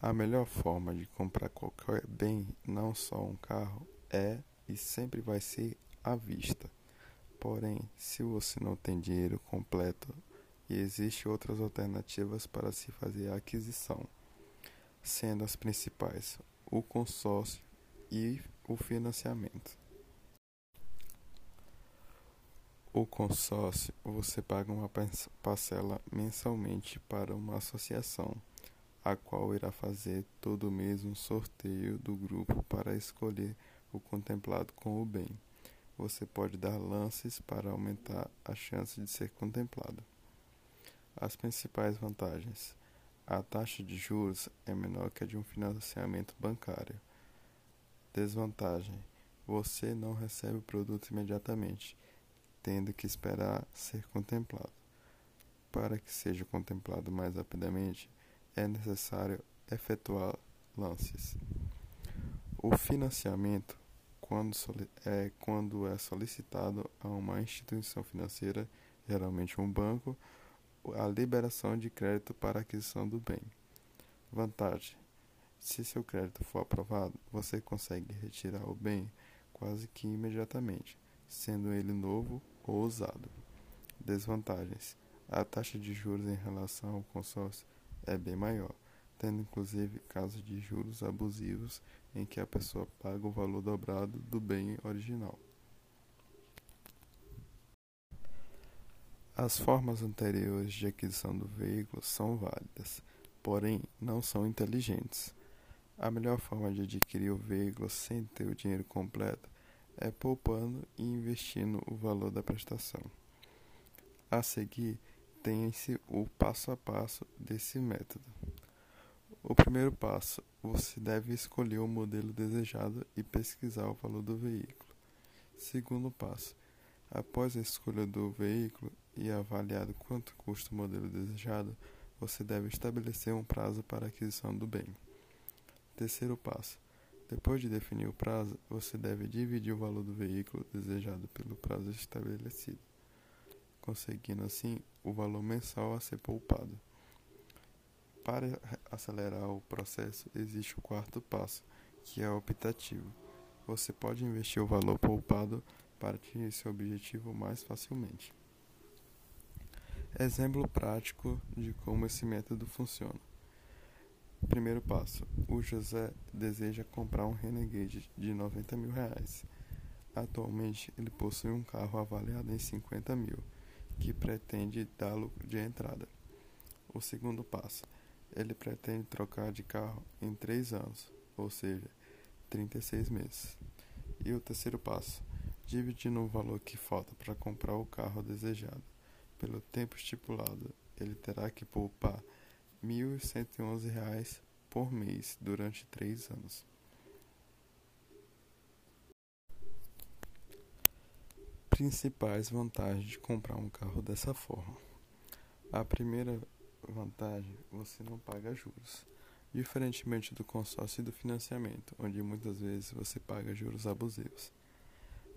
A melhor forma de comprar qualquer bem, não só um carro, é e sempre vai ser à vista. Porém, se você não tem dinheiro completo e existem outras alternativas para se fazer a aquisição, sendo as principais o consórcio e o financiamento. O consórcio você paga uma parcela mensalmente para uma associação a qual irá fazer todo mês um sorteio do grupo para escolher o contemplado com o bem. Você pode dar lances para aumentar a chance de ser contemplado. As principais vantagens: a taxa de juros é menor que a de um financiamento bancário. Desvantagem: você não recebe o produto imediatamente, tendo que esperar ser contemplado. Para que seja contemplado mais rapidamente, é necessário efetuar lances. O financiamento, quando é quando é solicitado a uma instituição financeira, geralmente um banco, a liberação de crédito para aquisição do bem. Vantagem: se seu crédito for aprovado, você consegue retirar o bem quase que imediatamente, sendo ele novo ou usado. Desvantagens: a taxa de juros em relação ao consórcio é bem maior, tendo inclusive casos de juros abusivos em que a pessoa paga o valor dobrado do bem original. As formas anteriores de aquisição do veículo são válidas, porém não são inteligentes. A melhor forma de adquirir o veículo sem ter o dinheiro completo é poupando e investindo o valor da prestação. A seguir, tem-se o passo a passo desse método. O primeiro passo, você deve escolher o modelo desejado e pesquisar o valor do veículo. Segundo passo, após a escolha do veículo e avaliado quanto custa o modelo desejado, você deve estabelecer um prazo para aquisição do bem. Terceiro passo, depois de definir o prazo, você deve dividir o valor do veículo desejado pelo prazo estabelecido conseguindo assim o valor mensal a ser poupado. Para acelerar o processo, existe o quarto passo, que é optativo. Você pode investir o valor poupado para atingir seu objetivo mais facilmente. Exemplo prático de como esse método funciona. Primeiro passo: o José deseja comprar um Renegade de 90 mil reais. Atualmente, ele possui um carro avaliado em 50 mil que pretende dá-lo de entrada. O segundo passo, ele pretende trocar de carro em três anos, ou seja, 36 meses. E o terceiro passo, dividindo o valor que falta para comprar o carro desejado pelo tempo estipulado, ele terá que poupar R$ 1.111 por mês durante três anos. Principais vantagens de comprar um carro dessa forma. A primeira vantagem, você não paga juros. Diferentemente do consórcio e do financiamento, onde muitas vezes você paga juros abusivos.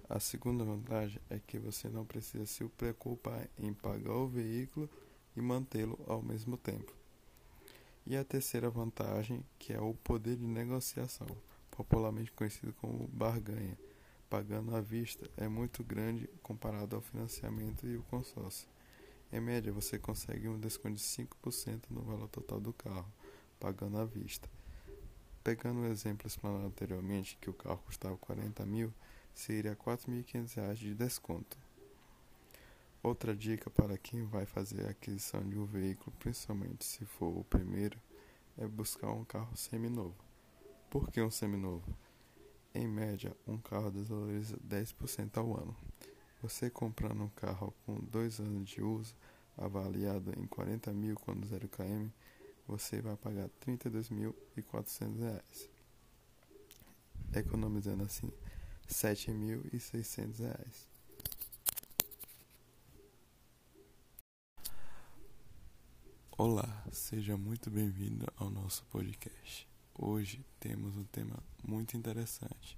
A segunda vantagem é que você não precisa se preocupar em pagar o veículo e mantê-lo ao mesmo tempo. E a terceira vantagem, que é o poder de negociação, popularmente conhecido como barganha pagando à vista é muito grande comparado ao financiamento e o consórcio. Em média, você consegue um desconto de 5% no valor total do carro, pagando à vista. Pegando o exemplo explanado anteriormente, que o carro custava 40 mil, seria R$ 4.500 de desconto. Outra dica para quem vai fazer a aquisição de um veículo, principalmente se for o primeiro, é buscar um carro seminovo. Por que um seminovo? Em média, um carro desvaloriza 10% ao ano. Você comprando um carro com 2 anos de uso, avaliado em 40 mil quando 0 km, você vai pagar R$ 32.400, economizando assim R$ 7.600. Olá, seja muito bem-vindo ao nosso podcast. Hoje temos um tema muito interessante: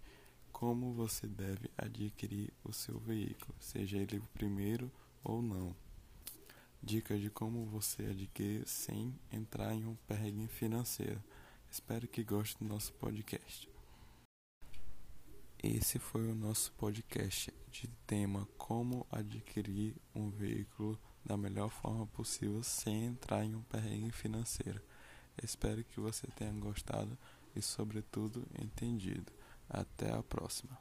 como você deve adquirir o seu veículo, seja ele o primeiro ou não. Dicas de como você adquirir sem entrar em um perrengue financeiro. Espero que goste do nosso podcast. Esse foi o nosso podcast de tema como adquirir um veículo da melhor forma possível sem entrar em um perrengue financeiro. Espero que você tenha gostado e, sobretudo, entendido. Até a próxima!